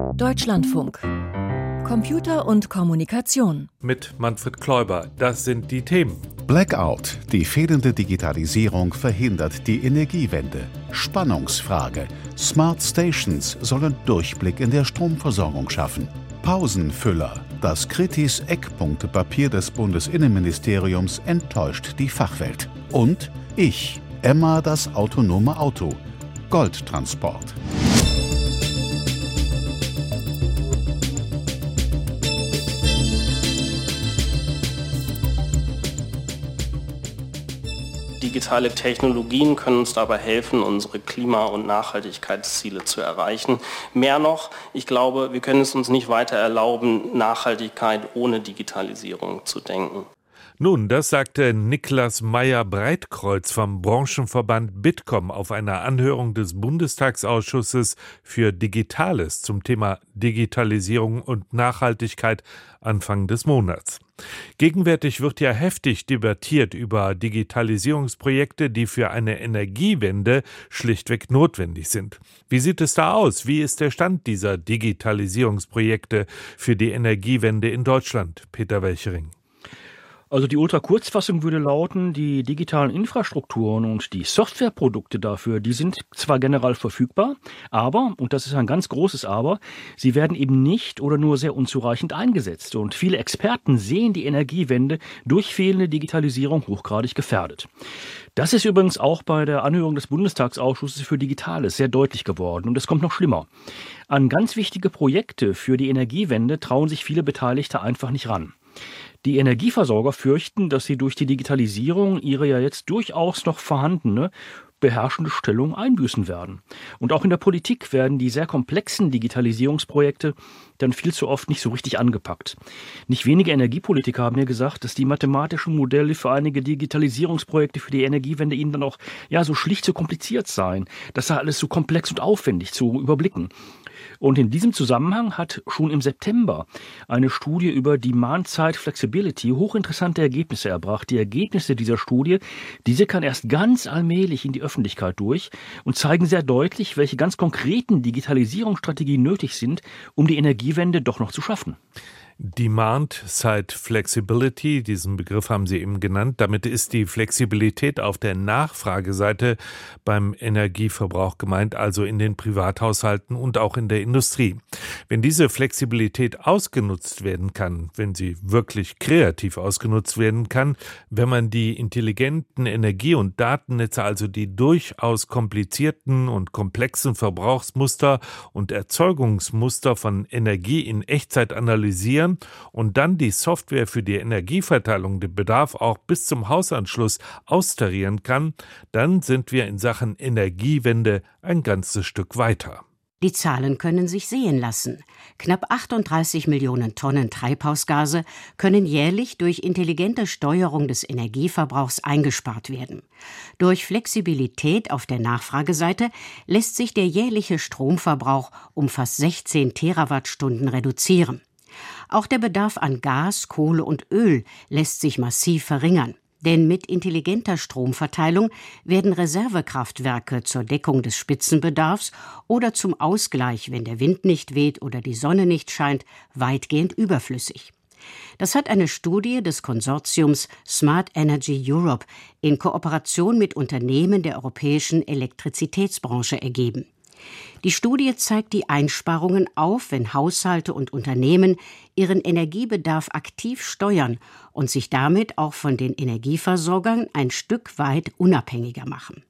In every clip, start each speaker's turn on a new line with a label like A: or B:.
A: Deutschlandfunk. Computer und Kommunikation.
B: Mit Manfred Kläuber. Das sind die Themen.
C: Blackout. Die fehlende Digitalisierung verhindert die Energiewende. Spannungsfrage. Smart Stations sollen Durchblick in der Stromversorgung schaffen. Pausenfüller. Das Kritis Eckpunktepapier des Bundesinnenministeriums enttäuscht die Fachwelt. Und ich, Emma das autonome Auto. Goldtransport.
D: Digitale Technologien können uns dabei helfen, unsere Klima- und Nachhaltigkeitsziele zu erreichen. Mehr noch, ich glaube, wir können es uns nicht weiter erlauben, Nachhaltigkeit ohne Digitalisierung zu denken.
B: Nun, das sagte Niklas Meyer-Breitkreuz vom Branchenverband Bitkom auf einer Anhörung des Bundestagsausschusses für Digitales zum Thema Digitalisierung und Nachhaltigkeit Anfang des Monats. Gegenwärtig wird ja heftig debattiert über Digitalisierungsprojekte, die für eine Energiewende schlichtweg notwendig sind. Wie sieht es da aus? Wie ist der Stand dieser Digitalisierungsprojekte für die Energiewende in Deutschland? Peter Welchering.
E: Also die Ultrakurzfassung würde lauten, die digitalen Infrastrukturen und die Softwareprodukte dafür, die sind zwar generell verfügbar, aber, und das ist ein ganz großes Aber, sie werden eben nicht oder nur sehr unzureichend eingesetzt. Und viele Experten sehen die Energiewende durch fehlende Digitalisierung hochgradig gefährdet. Das ist übrigens auch bei der Anhörung des Bundestagsausschusses für Digitales sehr deutlich geworden. Und es kommt noch schlimmer. An ganz wichtige Projekte für die Energiewende trauen sich viele Beteiligte einfach nicht ran. Die Energieversorger fürchten, dass sie durch die Digitalisierung ihre ja jetzt durchaus noch vorhandene beherrschende Stellung einbüßen werden. Und auch in der Politik werden die sehr komplexen Digitalisierungsprojekte dann viel zu oft nicht so richtig angepackt. Nicht wenige Energiepolitiker haben mir gesagt, dass die mathematischen Modelle für einige Digitalisierungsprojekte für die Energiewende ihnen dann auch ja so schlicht zu kompliziert seien. Das sei alles so komplex und aufwendig zu überblicken. Und in diesem Zusammenhang hat schon im September eine Studie über Demand-Side Flexibility hochinteressante Ergebnisse erbracht. Die Ergebnisse dieser Studie, diese kann erst ganz allmählich in die Öffentlichkeit durch und zeigen sehr deutlich, welche ganz konkreten Digitalisierungsstrategien nötig sind, um die Energiewende doch noch zu schaffen.
B: Demand-Side Flexibility, diesen Begriff haben Sie eben genannt. Damit ist die Flexibilität auf der Nachfrageseite beim Energieverbrauch gemeint, also in den Privathaushalten und auch in der Industrie. Wenn diese Flexibilität ausgenutzt werden kann, wenn sie wirklich kreativ ausgenutzt werden kann, wenn man die intelligenten Energie- und Datennetze, also die durchaus komplizierten und komplexen Verbrauchsmuster und Erzeugungsmuster von Energie in Echtzeit analysieren, sichern und dann die Software für die Energieverteilung den Bedarf auch bis zum Hausanschluss austarieren kann, dann sind wir in Sachen Energiewende ein ganzes Stück weiter.
F: Die Zahlen können sich sehen lassen. Knapp 38 Millionen Tonnen Treibhausgase können jährlich durch intelligente Steuerung des Energieverbrauchs eingespart werden. Durch Flexibilität auf der Nachfrageseite lässt sich der jährliche Stromverbrauch um fast 16 Terawattstunden reduzieren. Auch der Bedarf an Gas, Kohle und Öl lässt sich massiv verringern. Denn mit intelligenter Stromverteilung werden Reservekraftwerke zur Deckung des Spitzenbedarfs oder zum Ausgleich, wenn der Wind nicht weht oder die Sonne nicht scheint, weitgehend überflüssig. Das hat eine Studie des Konsortiums Smart Energy Europe in Kooperation mit Unternehmen der europäischen Elektrizitätsbranche ergeben. Die Studie zeigt die Einsparungen auf, wenn Haushalte und Unternehmen ihren Energiebedarf aktiv steuern und sich damit auch von den Energieversorgern ein Stück weit unabhängiger machen.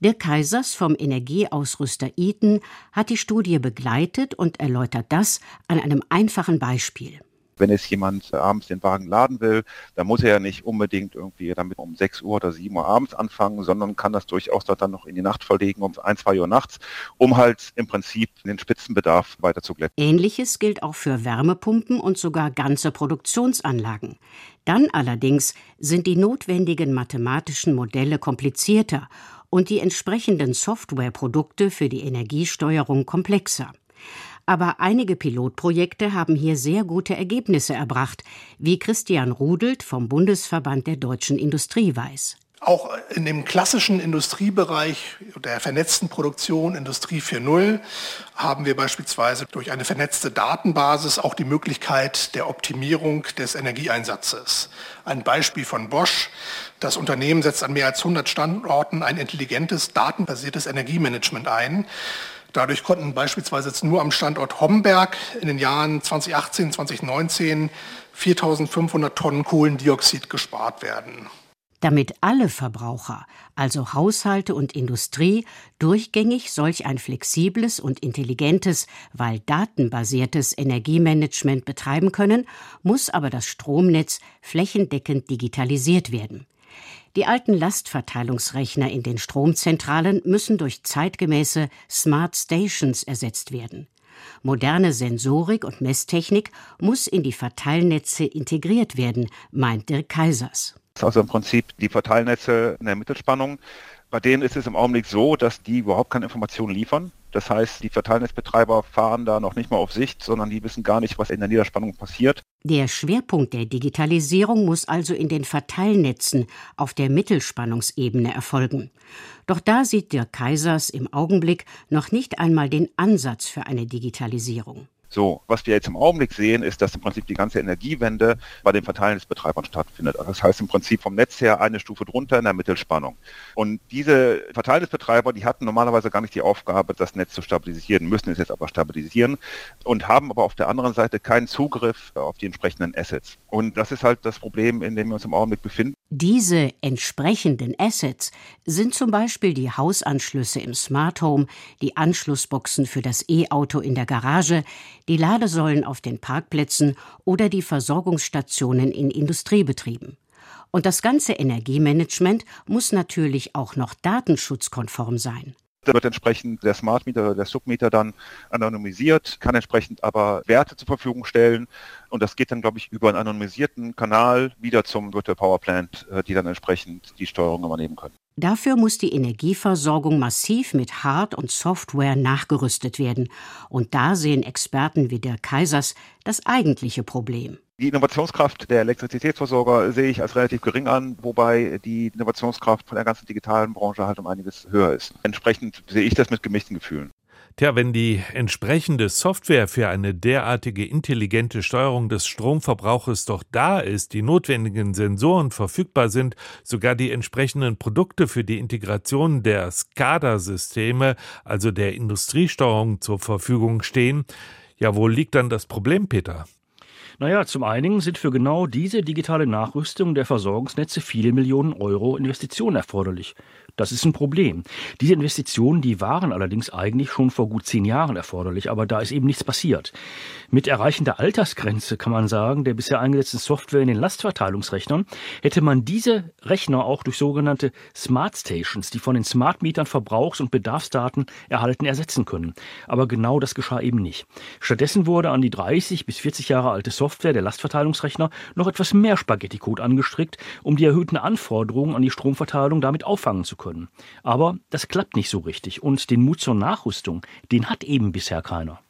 F: Dirk Kaisers vom Energieausrüster Eaton hat die Studie begleitet und erläutert das an einem einfachen Beispiel.
G: Wenn jetzt jemand abends den Wagen laden will, dann muss er ja nicht unbedingt irgendwie damit um 6 Uhr oder 7 Uhr abends anfangen, sondern kann das durchaus dann noch in die Nacht verlegen um 1, 2 Uhr nachts, um halt im Prinzip den Spitzenbedarf weiter zu glätten.
F: Ähnliches gilt auch für Wärmepumpen und sogar ganze Produktionsanlagen. Dann allerdings sind die notwendigen mathematischen Modelle komplizierter und die entsprechenden Softwareprodukte für die Energiesteuerung komplexer. Aber einige Pilotprojekte haben hier sehr gute Ergebnisse erbracht, wie Christian Rudelt vom Bundesverband der deutschen Industrie weiß.
H: Auch in dem klassischen Industriebereich der vernetzten Produktion Industrie 4.0 haben wir beispielsweise durch eine vernetzte Datenbasis auch die Möglichkeit der Optimierung des Energieeinsatzes. Ein Beispiel von Bosch. Das Unternehmen setzt an mehr als 100 Standorten ein intelligentes, datenbasiertes Energiemanagement ein. Dadurch konnten beispielsweise jetzt nur am Standort Homberg in den Jahren 2018, 2019 4.500 Tonnen Kohlendioxid gespart werden
F: damit alle Verbraucher, also Haushalte und Industrie, durchgängig solch ein flexibles und intelligentes, weil datenbasiertes Energiemanagement betreiben können, muss aber das Stromnetz flächendeckend digitalisiert werden. Die alten Lastverteilungsrechner in den Stromzentralen müssen durch zeitgemäße Smart Stations ersetzt werden. Moderne Sensorik und Messtechnik muss in die Verteilnetze integriert werden, meint Dirk Kaisers.
G: Also im Prinzip die Verteilnetze in der Mittelspannung. Bei denen ist es im Augenblick so, dass die überhaupt keine Informationen liefern. Das heißt, die Verteilnetzbetreiber fahren da noch nicht mal auf Sicht, sondern die wissen gar nicht, was in der Niederspannung passiert.
F: Der Schwerpunkt der Digitalisierung muss also in den Verteilnetzen auf der Mittelspannungsebene erfolgen. Doch da sieht der Kaisers im Augenblick noch nicht einmal den Ansatz für eine Digitalisierung.
G: So, was wir jetzt im Augenblick sehen, ist, dass im Prinzip die ganze Energiewende bei den Verteilnetzbetreibern stattfindet. Also das heißt im Prinzip vom Netz her eine Stufe drunter in der Mittelspannung. Und diese Verteilnetzbetreiber, die hatten normalerweise gar nicht die Aufgabe, das Netz zu stabilisieren, müssen es jetzt aber stabilisieren und haben aber auf der anderen Seite keinen Zugriff auf die entsprechenden Assets. Und das ist halt das Problem, in dem wir uns im Augenblick befinden.
F: Diese entsprechenden Assets sind zum Beispiel die Hausanschlüsse im Smart Home, die Anschlussboxen für das E-Auto in der Garage, die Ladesäulen auf den Parkplätzen oder die Versorgungsstationen in Industriebetrieben. Und das ganze Energiemanagement muss natürlich auch noch datenschutzkonform sein.
G: Da wird entsprechend der Smart Meter oder der Submeter dann anonymisiert, kann entsprechend aber Werte zur Verfügung stellen. Und das geht dann, glaube ich, über einen anonymisierten Kanal wieder zum Virtual Power Plant, äh, die dann entsprechend die Steuerung übernehmen können.
F: Dafür muss die Energieversorgung massiv mit Hard- und Software nachgerüstet werden. Und da sehen Experten wie der Kaisers das eigentliche Problem.
G: Die Innovationskraft der Elektrizitätsversorger sehe ich als relativ gering an, wobei die Innovationskraft von der ganzen digitalen Branche halt um einiges höher ist. Entsprechend sehe ich das mit gemischten Gefühlen.
B: Tja, wenn die entsprechende Software für eine derartige intelligente Steuerung des Stromverbrauches doch da ist, die notwendigen Sensoren verfügbar sind, sogar die entsprechenden Produkte für die Integration der SCADA-Systeme, also der Industriesteuerung zur Verfügung stehen, ja, wo liegt dann das Problem, Peter?
E: Naja, zum einen sind für genau diese digitale Nachrüstung der Versorgungsnetze viele Millionen Euro Investitionen erforderlich. Das ist ein Problem. Diese Investitionen, die waren allerdings eigentlich schon vor gut zehn Jahren erforderlich, aber da ist eben nichts passiert. Mit Erreichen der Altersgrenze, kann man sagen, der bisher eingesetzten Software in den Lastverteilungsrechnern, hätte man diese Rechner auch durch sogenannte Smart Stations, die von den Smart Mietern Verbrauchs- und Bedarfsdaten erhalten, ersetzen können. Aber genau das geschah eben nicht. Stattdessen wurde an die 30 bis 40 Jahre alte Software der Lastverteilungsrechner noch etwas mehr Spaghetti-Code angestrickt, um die erhöhten Anforderungen an die Stromverteilung damit auffangen zu können können. Aber das klappt nicht so richtig und den Mut zur Nachrüstung, den hat eben bisher keiner.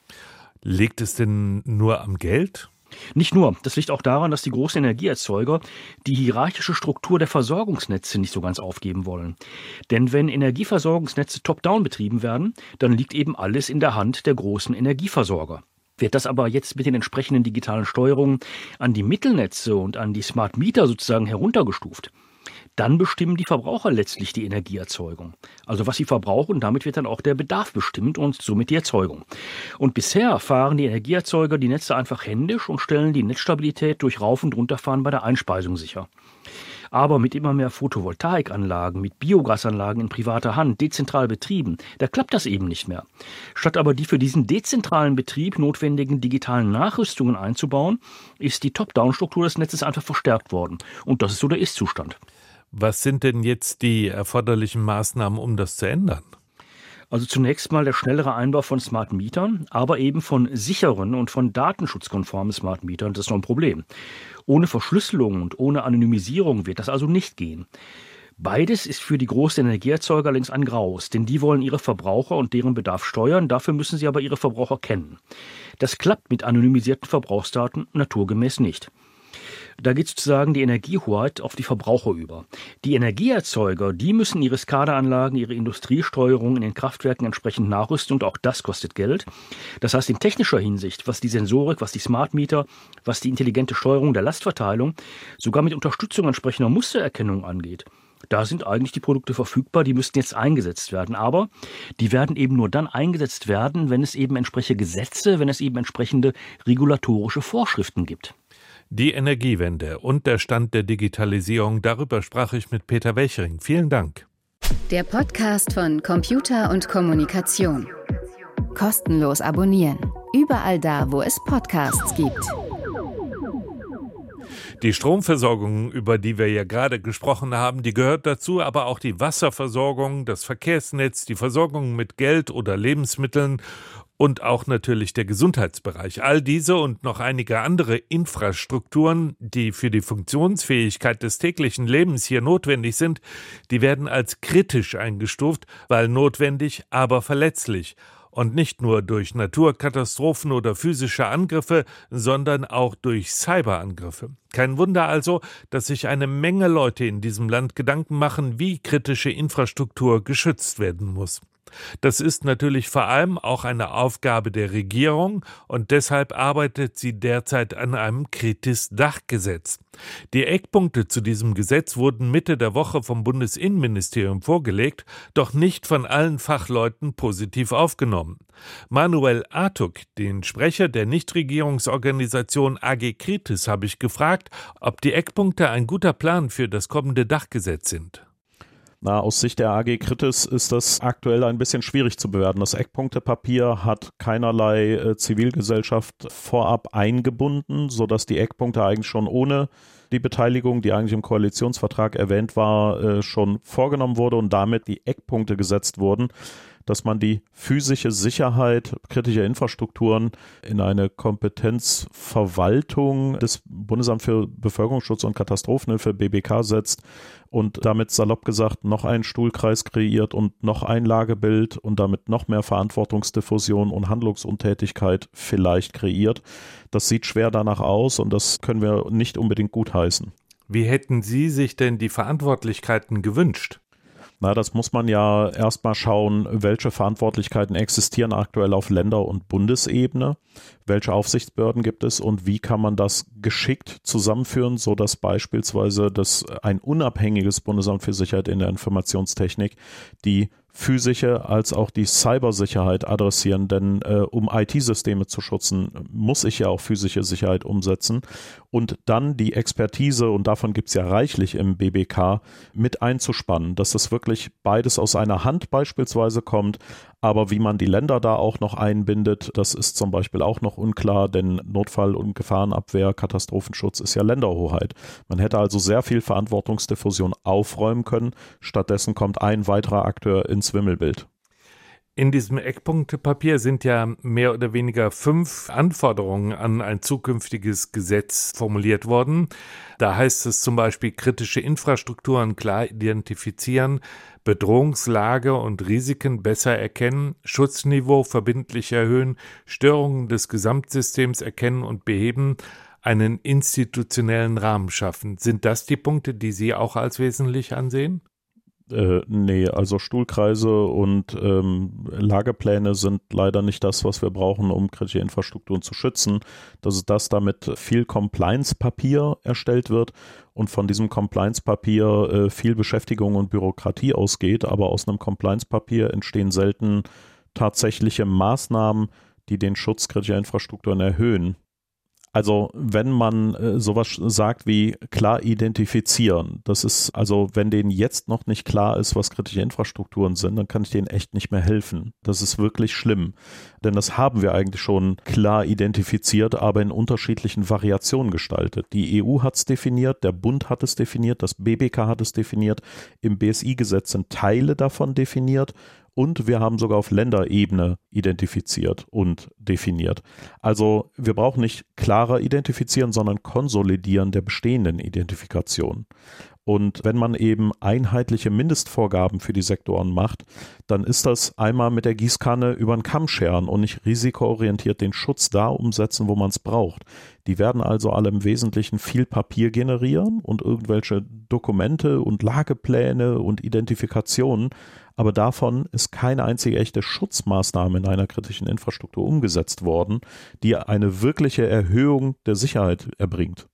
B: Liegt es denn nur am Geld?
E: Nicht nur, das liegt auch daran, dass die großen Energieerzeuger die hierarchische Struktur der Versorgungsnetze nicht so ganz aufgeben wollen. Denn wenn Energieversorgungsnetze top-down betrieben werden, dann liegt eben alles in der Hand der großen Energieversorger. Wird das aber jetzt mit den entsprechenden digitalen Steuerungen an die Mittelnetze und an die Smart Meter sozusagen heruntergestuft, dann bestimmen die Verbraucher letztlich die Energieerzeugung. Also was sie verbrauchen, damit wird dann auch der Bedarf bestimmt und somit die Erzeugung. Und bisher fahren die Energieerzeuger die Netze einfach händisch und stellen die Netzstabilität durch Rauf- und Runterfahren bei der Einspeisung sicher. Aber mit immer mehr Photovoltaikanlagen, mit Biogasanlagen in privater Hand, dezentral betrieben, da klappt das eben nicht mehr. Statt aber die für diesen dezentralen Betrieb notwendigen digitalen Nachrüstungen einzubauen, ist die Top-Down-Struktur des Netzes einfach verstärkt worden. Und das ist so der Ist-Zustand.
B: Was sind denn jetzt die erforderlichen Maßnahmen, um das zu ändern?
E: Also zunächst mal der schnellere Einbau von Smart Mietern, aber eben von sicheren und von datenschutzkonformen Smart Mietern. Das ist noch ein Problem. Ohne Verschlüsselung und ohne Anonymisierung wird das also nicht gehen. Beides ist für die großen Energieerzeuger längst ein Graus, denn die wollen ihre Verbraucher und deren Bedarf steuern, dafür müssen sie aber ihre Verbraucher kennen. Das klappt mit anonymisierten Verbrauchsdaten naturgemäß nicht. Da geht sozusagen die Energiehoheit auf die Verbraucher über. Die Energieerzeuger, die müssen ihre SCADA-Anlagen, ihre Industriesteuerung in den Kraftwerken entsprechend nachrüsten und auch das kostet Geld. Das heißt, in technischer Hinsicht, was die Sensorik, was die Smart Meter, was die intelligente Steuerung der Lastverteilung, sogar mit Unterstützung entsprechender Mustererkennung angeht, da sind eigentlich die Produkte verfügbar, die müssten jetzt eingesetzt werden. Aber die werden eben nur dann eingesetzt werden, wenn es eben entsprechende Gesetze, wenn es eben entsprechende regulatorische Vorschriften gibt.
B: Die Energiewende und der Stand der Digitalisierung, darüber sprach ich mit Peter Welchering. Vielen Dank.
A: Der Podcast von Computer und Kommunikation. Kostenlos abonnieren. Überall da, wo es Podcasts gibt.
B: Die Stromversorgung, über die wir ja gerade gesprochen haben, die gehört dazu, aber auch die Wasserversorgung, das Verkehrsnetz, die Versorgung mit Geld oder Lebensmitteln und auch natürlich der Gesundheitsbereich. All diese und noch einige andere Infrastrukturen, die für die Funktionsfähigkeit des täglichen Lebens hier notwendig sind, die werden als kritisch eingestuft, weil notwendig, aber verletzlich und nicht nur durch Naturkatastrophen oder physische Angriffe, sondern auch durch Cyberangriffe. Kein Wunder also, dass sich eine Menge Leute in diesem Land Gedanken machen, wie kritische Infrastruktur geschützt werden muss. Das ist natürlich vor allem auch eine Aufgabe der Regierung und deshalb arbeitet sie derzeit an einem Kritis-Dachgesetz. Die Eckpunkte zu diesem Gesetz wurden Mitte der Woche vom Bundesinnenministerium vorgelegt, doch nicht von allen Fachleuten positiv aufgenommen. Manuel Artuk, den Sprecher der Nichtregierungsorganisation AG Kritis, habe ich gefragt, ob die Eckpunkte ein guter Plan für das kommende Dachgesetz sind.
I: Na, aus Sicht der AG Kritis ist das aktuell ein bisschen schwierig zu bewerten. Das Eckpunktepapier hat keinerlei äh, Zivilgesellschaft vorab eingebunden, sodass die Eckpunkte eigentlich schon ohne die Beteiligung, die eigentlich im Koalitionsvertrag erwähnt war, äh, schon vorgenommen wurde und damit die Eckpunkte gesetzt wurden dass man die physische Sicherheit kritischer Infrastrukturen in eine Kompetenzverwaltung des Bundesamt für Bevölkerungsschutz und Katastrophenhilfe BBK setzt und damit salopp gesagt noch einen Stuhlkreis kreiert und noch ein Lagebild und damit noch mehr Verantwortungsdiffusion und Handlungsuntätigkeit vielleicht kreiert. Das sieht schwer danach aus und das können wir nicht unbedingt gutheißen.
B: Wie hätten Sie sich denn die Verantwortlichkeiten gewünscht?
I: Na, das muss man ja erstmal schauen, welche Verantwortlichkeiten existieren aktuell auf Länder- und Bundesebene, welche Aufsichtsbehörden gibt es und wie kann man das geschickt zusammenführen, sodass beispielsweise das ein unabhängiges Bundesamt für Sicherheit in der Informationstechnik die physische als auch die Cybersicherheit adressieren, denn äh, um IT-Systeme zu schützen, muss ich ja auch physische Sicherheit umsetzen. Und dann die Expertise, und davon gibt es ja reichlich im BBK, mit einzuspannen, dass das wirklich beides aus einer Hand beispielsweise kommt, aber wie man die Länder da auch noch einbindet, das ist zum Beispiel auch noch unklar, denn Notfall- und Gefahrenabwehr, Katastrophenschutz ist ja Länderhoheit. Man hätte also sehr viel Verantwortungsdiffusion aufräumen können. Stattdessen kommt ein weiterer Akteur ins Wimmelbild.
B: In diesem Eckpunktepapier sind ja mehr oder weniger fünf Anforderungen an ein zukünftiges Gesetz formuliert worden. Da heißt es zum Beispiel kritische Infrastrukturen klar identifizieren, Bedrohungslage und Risiken besser erkennen, Schutzniveau verbindlich erhöhen, Störungen des Gesamtsystems erkennen und beheben, einen institutionellen Rahmen schaffen. Sind das die Punkte, die Sie auch als wesentlich ansehen?
I: Äh, nee, also Stuhlkreise und ähm, Lagepläne sind leider nicht das, was wir brauchen, um kritische Infrastrukturen zu schützen. Das ist das, damit viel Compliance-Papier erstellt wird und von diesem Compliance-Papier äh, viel Beschäftigung und Bürokratie ausgeht, aber aus einem Compliance-Papier entstehen selten tatsächliche Maßnahmen, die den Schutz kritischer Infrastrukturen erhöhen. Also wenn man äh, sowas sagt wie klar identifizieren, das ist also, wenn denen jetzt noch nicht klar ist, was kritische Infrastrukturen sind, dann kann ich denen echt nicht mehr helfen. Das ist wirklich schlimm, denn das haben wir eigentlich schon klar identifiziert, aber in unterschiedlichen Variationen gestaltet. Die EU hat es definiert, der Bund hat es definiert, das BBK hat es definiert, im BSI-Gesetz sind Teile davon definiert und wir haben sogar auf Länderebene identifiziert und definiert. Also wir brauchen nicht klarer identifizieren, sondern konsolidieren der bestehenden Identifikation. Und wenn man eben einheitliche Mindestvorgaben für die Sektoren macht, dann ist das einmal mit der Gießkanne über den Kamm scheren und nicht risikoorientiert den Schutz da umsetzen, wo man es braucht. Die werden also alle im Wesentlichen viel Papier generieren und irgendwelche Dokumente und Lagepläne und Identifikationen, aber davon ist keine einzige echte Schutzmaßnahme in einer kritischen Infrastruktur umgesetzt worden, die eine wirkliche Erhöhung der Sicherheit erbringt.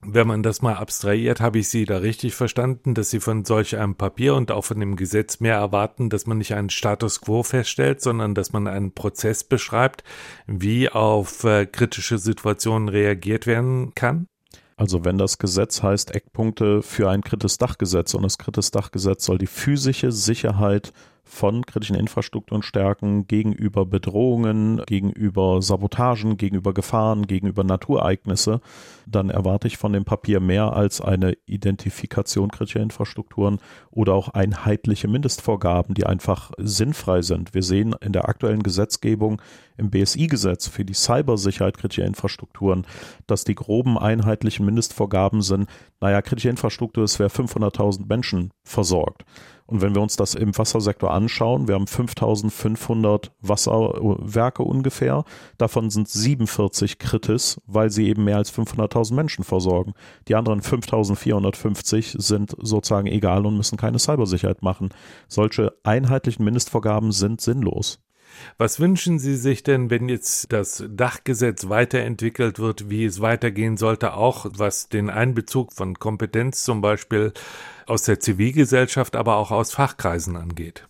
B: Wenn man das mal abstrahiert, habe ich Sie da richtig verstanden, dass Sie von solch einem Papier und auch von dem Gesetz mehr erwarten, dass man nicht einen Status quo feststellt, sondern dass man einen Prozess beschreibt, wie auf äh, kritische Situationen reagiert werden kann?
I: Also wenn das Gesetz heißt Eckpunkte für ein kritisches Dachgesetz und das kritisches Dachgesetz soll die physische Sicherheit von kritischen Infrastrukturen stärken gegenüber Bedrohungen, gegenüber Sabotagen, gegenüber Gefahren, gegenüber Naturereignisse, dann erwarte ich von dem Papier mehr als eine Identifikation kritischer Infrastrukturen oder auch einheitliche Mindestvorgaben, die einfach sinnfrei sind. Wir sehen in der aktuellen Gesetzgebung im BSI-Gesetz für die Cybersicherheit kritischer Infrastrukturen, dass die groben einheitlichen Mindestvorgaben sind, naja, kritische Infrastruktur ist, wer 500.000 Menschen versorgt. Und wenn wir uns das im Wassersektor anschauen, wir haben 5500 Wasserwerke ungefähr. Davon sind 47 kritis, weil sie eben mehr als 500.000 Menschen versorgen. Die anderen 5450 sind sozusagen egal und müssen keine Cybersicherheit machen. Solche einheitlichen Mindestvorgaben sind sinnlos.
B: Was wünschen Sie sich denn, wenn jetzt das Dachgesetz weiterentwickelt wird, wie es weitergehen sollte, auch was den Einbezug von Kompetenz zum Beispiel aus der Zivilgesellschaft, aber auch aus Fachkreisen angeht?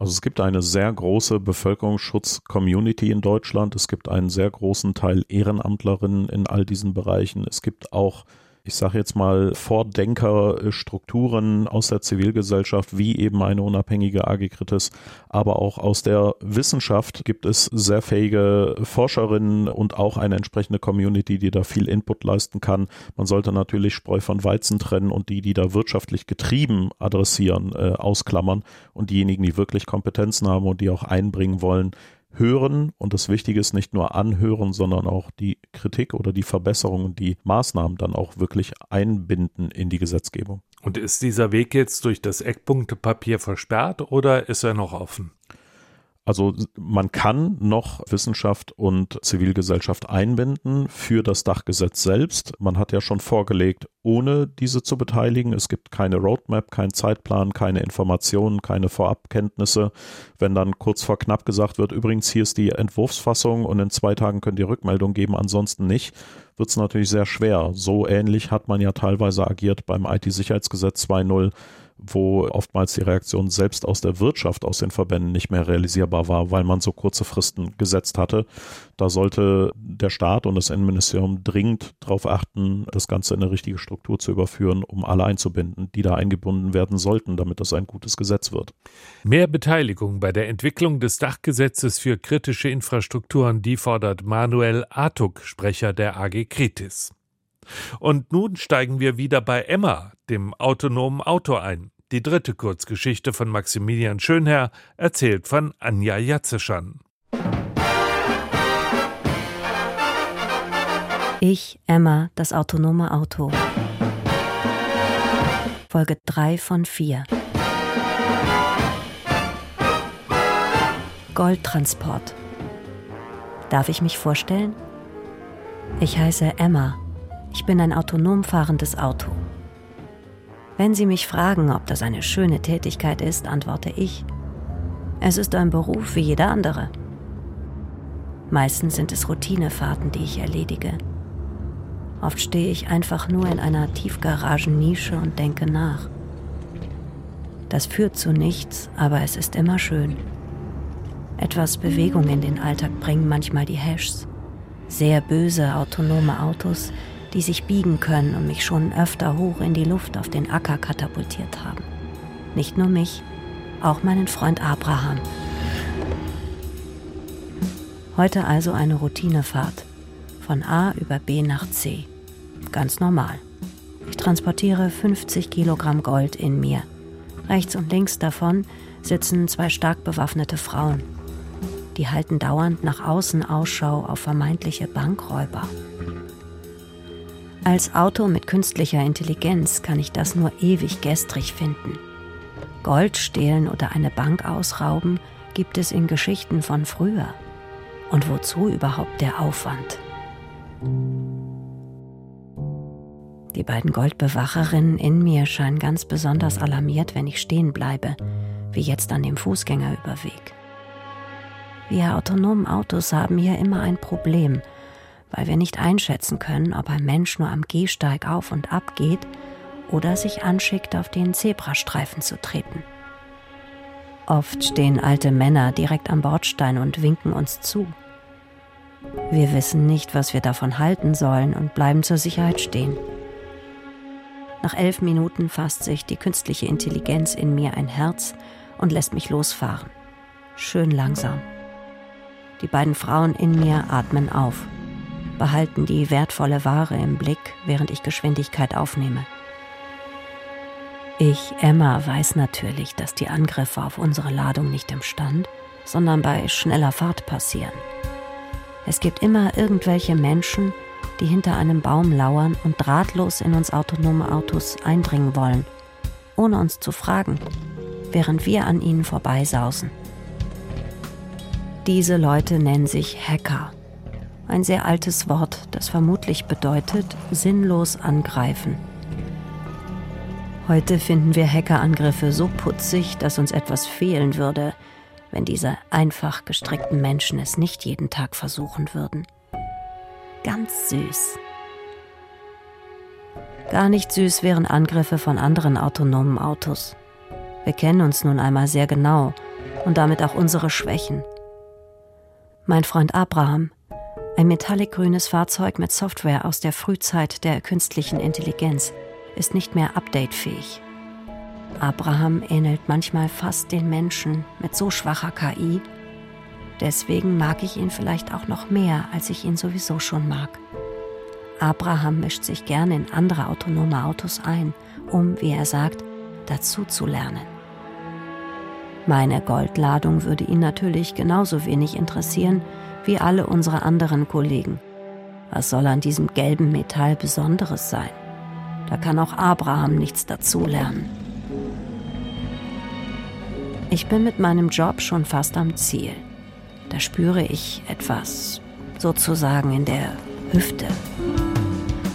I: Also es gibt eine sehr große Bevölkerungsschutz-Community in Deutschland. Es gibt einen sehr großen Teil Ehrenamtlerinnen in all diesen Bereichen. Es gibt auch ich sage jetzt mal, Vordenkerstrukturen aus der Zivilgesellschaft, wie eben eine unabhängige AG Kritis, aber auch aus der Wissenschaft gibt es sehr fähige Forscherinnen und auch eine entsprechende Community, die da viel Input leisten kann. Man sollte natürlich Spreu von Weizen trennen und die, die da wirtschaftlich getrieben adressieren, äh, ausklammern und diejenigen, die wirklich Kompetenzen haben und die auch einbringen wollen, hören und das Wichtige ist nicht nur anhören, sondern auch die Kritik oder die Verbesserungen, die Maßnahmen dann auch wirklich einbinden in die Gesetzgebung.
B: Und ist dieser Weg jetzt durch das Eckpunktepapier versperrt oder ist er noch offen?
I: Also man kann noch Wissenschaft und Zivilgesellschaft einbinden für das Dachgesetz selbst. Man hat ja schon vorgelegt, ohne diese zu beteiligen. Es gibt keine Roadmap, keinen Zeitplan, keine Informationen, keine Vorabkenntnisse. Wenn dann kurz vor knapp gesagt wird, übrigens hier ist die Entwurfsfassung und in zwei Tagen könnt ihr Rückmeldung geben, ansonsten nicht, wird es natürlich sehr schwer. So ähnlich hat man ja teilweise agiert beim IT-Sicherheitsgesetz 2.0 wo oftmals die Reaktion selbst aus der Wirtschaft, aus den Verbänden nicht mehr realisierbar war, weil man so kurze Fristen gesetzt hatte. Da sollte der Staat und das Innenministerium dringend darauf achten, das Ganze in eine richtige Struktur zu überführen, um alle einzubinden, die da eingebunden werden sollten, damit das ein gutes Gesetz wird.
B: Mehr Beteiligung bei der Entwicklung des Dachgesetzes für kritische Infrastrukturen, die fordert Manuel Artuk, Sprecher der AG Kritis. Und nun steigen wir wieder bei Emma, dem autonomen Auto, ein. Die dritte Kurzgeschichte von Maximilian Schönherr, erzählt von Anja Jatzeschan.
J: Ich, Emma, das autonome Auto. Folge 3 von 4. Goldtransport. Darf ich mich vorstellen? Ich heiße Emma ich bin ein autonom fahrendes Auto. Wenn Sie mich fragen, ob das eine schöne Tätigkeit ist, antworte ich, es ist ein Beruf wie jeder andere. Meistens sind es Routinefahrten, die ich erledige. Oft stehe ich einfach nur in einer Tiefgaragennische und denke nach. Das führt zu nichts, aber es ist immer schön. Etwas Bewegung in den Alltag bringen manchmal die Hashs. Sehr böse autonome Autos, die sich biegen können und mich schon öfter hoch in die Luft auf den Acker katapultiert haben. Nicht nur mich, auch meinen Freund Abraham. Heute also eine Routinefahrt. Von A über B nach C. Ganz normal. Ich transportiere 50 Kilogramm Gold in mir. Rechts und links davon sitzen zwei stark bewaffnete Frauen. Die halten dauernd nach außen Ausschau auf vermeintliche Bankräuber. Als Auto mit künstlicher Intelligenz kann ich das nur ewig gestrig finden. Gold stehlen oder eine Bank ausrauben gibt es in Geschichten von früher. Und wozu überhaupt der Aufwand? Die beiden Goldbewacherinnen in mir scheinen ganz besonders alarmiert, wenn ich stehen bleibe, wie jetzt an dem Fußgängerüberweg. Wir autonomen Autos haben hier immer ein Problem, weil wir nicht einschätzen können, ob ein Mensch nur am Gehsteig auf und ab geht oder sich anschickt, auf den Zebrastreifen zu treten. Oft stehen alte Männer direkt am Bordstein und winken uns zu. Wir wissen nicht, was wir davon halten sollen und bleiben zur Sicherheit stehen. Nach elf Minuten fasst sich die künstliche Intelligenz in mir ein Herz und lässt mich losfahren. Schön langsam. Die beiden Frauen in mir atmen auf, behalten die wertvolle Ware im Blick, während ich Geschwindigkeit aufnehme. Ich, Emma, weiß natürlich, dass die Angriffe auf unsere Ladung nicht im Stand, sondern bei schneller Fahrt passieren. Es gibt immer irgendwelche Menschen, die hinter einem Baum lauern und drahtlos in uns autonome Autos eindringen wollen, ohne uns zu fragen, während wir an ihnen vorbeisausen. Diese Leute nennen sich Hacker. Ein sehr altes Wort, das vermutlich bedeutet sinnlos angreifen. Heute finden wir Hackerangriffe so putzig, dass uns etwas fehlen würde, wenn diese einfach gestrickten Menschen es nicht jeden Tag versuchen würden. Ganz süß. Gar nicht süß wären Angriffe von anderen autonomen Autos. Wir kennen uns nun einmal sehr genau und damit auch unsere Schwächen. Mein Freund Abraham, ein metallicgrünes Fahrzeug mit Software aus der Frühzeit der künstlichen Intelligenz, ist nicht mehr updatefähig. Abraham ähnelt manchmal fast den Menschen mit so schwacher KI. Deswegen mag ich ihn vielleicht auch noch mehr, als ich ihn sowieso schon mag. Abraham mischt sich gerne in andere autonome Autos ein, um, wie er sagt, dazu zu lernen. Meine Goldladung würde ihn natürlich genauso wenig interessieren wie alle unsere anderen Kollegen. Was soll an diesem gelben Metall Besonderes sein? Da kann auch Abraham nichts dazulernen. Ich bin mit meinem Job schon fast am Ziel. Da spüre ich etwas, sozusagen in der Hüfte.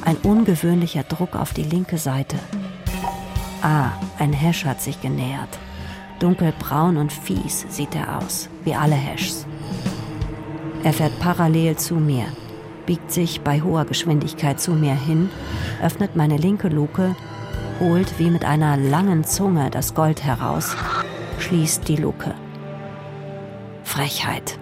J: Ein ungewöhnlicher Druck auf die linke Seite. Ah, ein Hash hat sich genähert. Dunkelbraun und fies sieht er aus, wie alle Hashs. Er fährt parallel zu mir, biegt sich bei hoher Geschwindigkeit zu mir hin, öffnet meine linke Luke, holt wie mit einer langen Zunge das Gold heraus, schließt die Luke. Frechheit.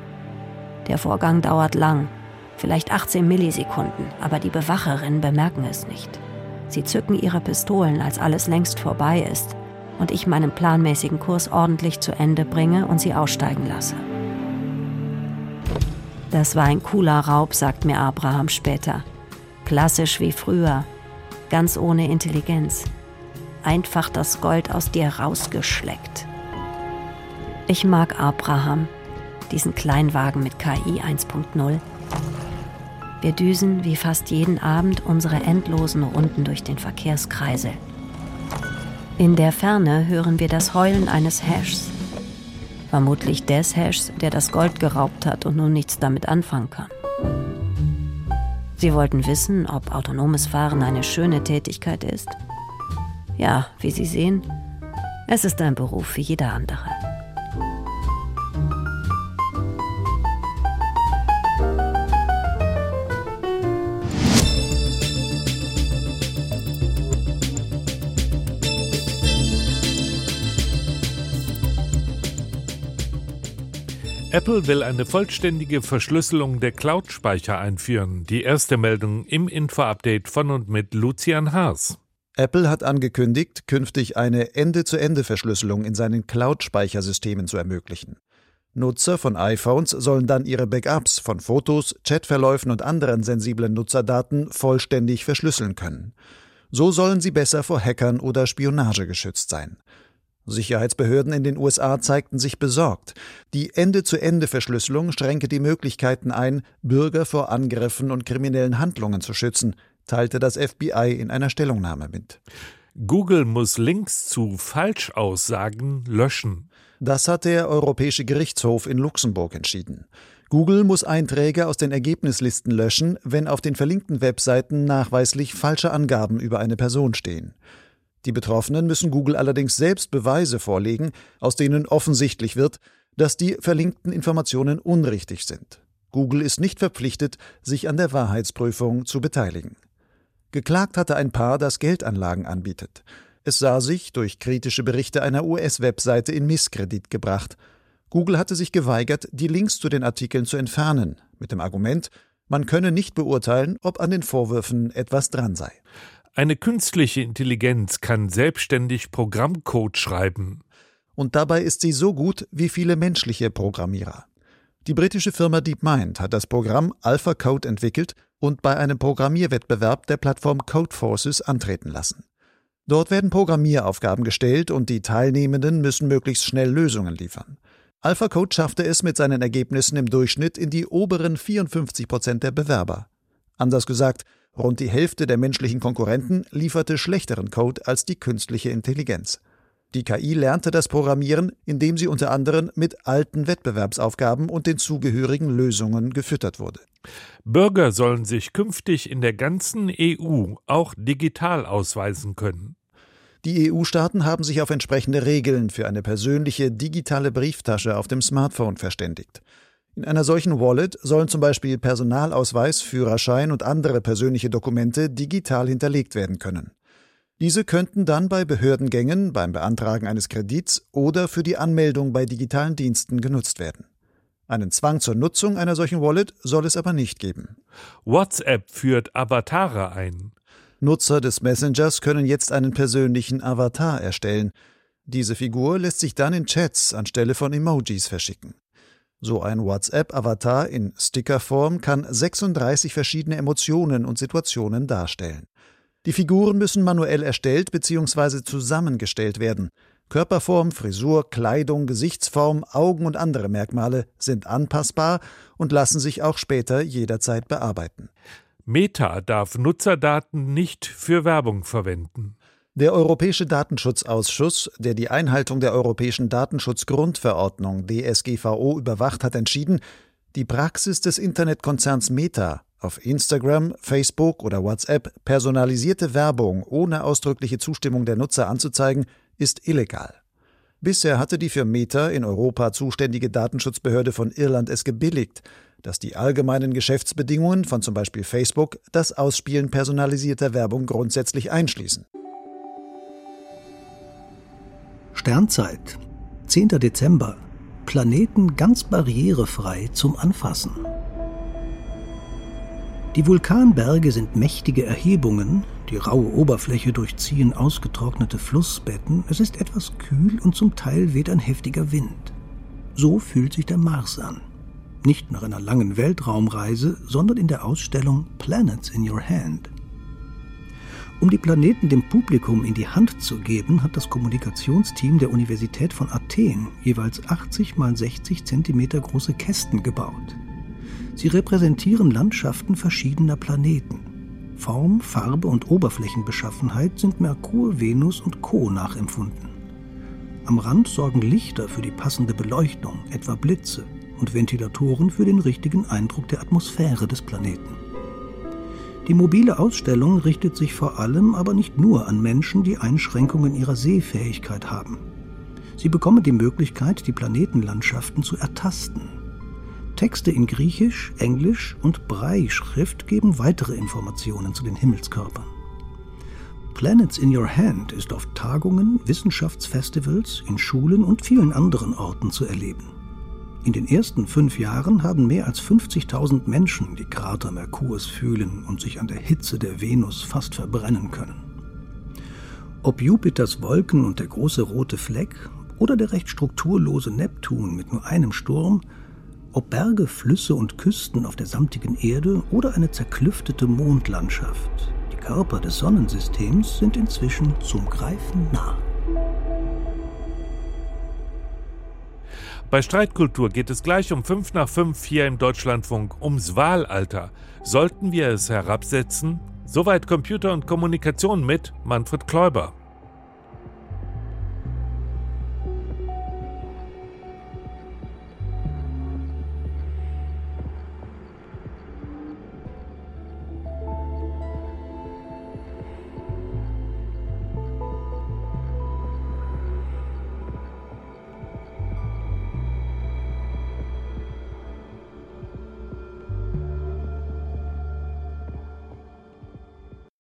J: Der Vorgang dauert lang, vielleicht 18 Millisekunden, aber die Bewacherinnen bemerken es nicht. Sie zücken ihre Pistolen, als alles längst vorbei ist und ich meinen planmäßigen Kurs ordentlich zu Ende bringe und sie aussteigen lasse. Das war ein cooler Raub, sagt mir Abraham später. Klassisch wie früher, ganz ohne Intelligenz. Einfach das Gold aus dir rausgeschleckt. Ich mag Abraham, diesen Kleinwagen mit KI 1.0. Wir düsen wie fast jeden Abend unsere endlosen Runden durch den Verkehrskreisel. In der Ferne hören wir das Heulen eines Hashs. Vermutlich des Hashs, der das Gold geraubt hat und nun nichts damit anfangen kann. Sie wollten wissen, ob autonomes Fahren eine schöne Tätigkeit ist? Ja, wie Sie sehen, es ist ein Beruf wie jeder andere.
B: Apple will eine vollständige Verschlüsselung der Cloud-Speicher einführen. Die erste Meldung im Info-Update von und mit Lucian Haas.
K: Apple hat angekündigt, künftig eine Ende-zu-Ende-Verschlüsselung in seinen Cloud-Speichersystemen zu ermöglichen. Nutzer von iPhones sollen dann ihre Backups von Fotos, Chatverläufen und anderen sensiblen Nutzerdaten vollständig verschlüsseln können. So sollen sie besser vor Hackern oder Spionage geschützt sein. Sicherheitsbehörden in den USA zeigten sich besorgt. Die Ende-zu-Ende-Verschlüsselung schränke die Möglichkeiten ein, Bürger vor Angriffen und kriminellen Handlungen zu schützen, teilte das FBI in einer Stellungnahme mit.
B: Google muss Links zu Falschaussagen löschen.
K: Das hat der Europäische Gerichtshof in Luxemburg entschieden. Google muss Einträge aus den Ergebnislisten löschen, wenn auf den verlinkten Webseiten nachweislich falsche Angaben über eine Person stehen. Die Betroffenen müssen Google allerdings selbst Beweise vorlegen, aus denen offensichtlich wird, dass die verlinkten Informationen unrichtig sind. Google ist nicht verpflichtet, sich an der Wahrheitsprüfung zu beteiligen. Geklagt hatte ein Paar, das Geldanlagen anbietet. Es sah sich durch kritische Berichte einer US-Webseite in Misskredit gebracht. Google hatte sich geweigert, die Links zu den Artikeln zu entfernen, mit dem Argument, man könne nicht beurteilen, ob an den Vorwürfen etwas dran sei.
B: Eine künstliche Intelligenz kann selbstständig Programmcode schreiben.
K: Und dabei ist sie so gut wie viele menschliche Programmierer. Die britische Firma DeepMind hat das Programm AlphaCode entwickelt und bei einem Programmierwettbewerb der Plattform Codeforces antreten lassen. Dort werden Programmieraufgaben gestellt und die Teilnehmenden müssen möglichst schnell Lösungen liefern. AlphaCode schaffte es mit seinen Ergebnissen im Durchschnitt in die oberen 54 Prozent der Bewerber. Anders gesagt, rund die Hälfte der menschlichen Konkurrenten lieferte schlechteren Code als die künstliche Intelligenz. Die KI lernte das Programmieren, indem sie unter anderem mit alten Wettbewerbsaufgaben und den zugehörigen Lösungen gefüttert wurde.
B: Bürger sollen sich künftig in der ganzen EU auch digital ausweisen können.
K: Die EU-Staaten haben sich auf entsprechende Regeln für eine persönliche digitale Brieftasche auf dem Smartphone verständigt. In einer solchen Wallet sollen zum Beispiel Personalausweis, Führerschein und andere persönliche Dokumente digital hinterlegt werden können. Diese könnten dann bei Behördengängen, beim Beantragen eines Kredits oder für die Anmeldung bei digitalen Diensten genutzt werden. Einen Zwang zur Nutzung einer solchen Wallet soll es aber nicht geben.
B: WhatsApp führt Avatare ein.
K: Nutzer des Messengers können jetzt einen persönlichen Avatar erstellen. Diese Figur lässt sich dann in Chats anstelle von Emojis verschicken. So ein WhatsApp-Avatar in Stickerform kann 36 verschiedene Emotionen und Situationen darstellen. Die Figuren müssen manuell erstellt bzw. zusammengestellt werden. Körperform, Frisur, Kleidung, Gesichtsform, Augen und andere Merkmale sind anpassbar und lassen sich auch später jederzeit bearbeiten.
B: Meta darf Nutzerdaten nicht für Werbung verwenden.
K: Der Europäische Datenschutzausschuss, der die Einhaltung der Europäischen Datenschutzgrundverordnung DSGVO überwacht, hat entschieden, die Praxis des Internetkonzerns Meta auf Instagram, Facebook oder WhatsApp personalisierte Werbung ohne ausdrückliche Zustimmung der Nutzer anzuzeigen, ist illegal. Bisher hatte die für Meta in Europa zuständige Datenschutzbehörde von Irland es gebilligt, dass die allgemeinen Geschäftsbedingungen von zum Beispiel Facebook das Ausspielen personalisierter Werbung grundsätzlich einschließen.
L: Sternzeit, 10. Dezember. Planeten ganz barrierefrei zum Anfassen. Die Vulkanberge sind mächtige Erhebungen, die raue Oberfläche durchziehen ausgetrocknete Flussbetten, es ist etwas kühl und zum Teil weht ein heftiger Wind. So fühlt sich der Mars an. Nicht nach einer langen Weltraumreise, sondern in der Ausstellung Planets in Your Hand. Um die Planeten dem Publikum in die Hand zu geben, hat das Kommunikationsteam der Universität von Athen jeweils 80 mal 60 Zentimeter große Kästen gebaut. Sie repräsentieren Landschaften verschiedener Planeten. Form, Farbe und Oberflächenbeschaffenheit sind Merkur, Venus und Co. nachempfunden. Am Rand sorgen Lichter für die passende Beleuchtung, etwa Blitze, und Ventilatoren für den richtigen Eindruck der Atmosphäre des Planeten. Die mobile Ausstellung richtet sich vor allem, aber nicht nur an Menschen, die Einschränkungen ihrer Sehfähigkeit haben. Sie bekommen die Möglichkeit, die Planetenlandschaften zu ertasten, Texte in Griechisch, Englisch und Brei-Schrift geben weitere Informationen zu den Himmelskörpern. Planets in Your Hand ist auf Tagungen, Wissenschaftsfestivals, in Schulen und vielen anderen Orten zu erleben. In den ersten fünf Jahren haben mehr als 50.000 Menschen die Krater Merkurs fühlen und sich an der Hitze der Venus fast verbrennen können. Ob Jupiters Wolken und der große rote Fleck oder der recht strukturlose Neptun mit nur einem Sturm ob Berge, Flüsse und Küsten auf der samtigen Erde oder eine zerklüftete Mondlandschaft, die Körper des Sonnensystems sind inzwischen zum Greifen nah.
B: Bei Streitkultur geht es gleich um 5 nach 5 hier im Deutschlandfunk ums Wahlalter. Sollten wir es herabsetzen? Soweit Computer und Kommunikation mit Manfred Kläuber.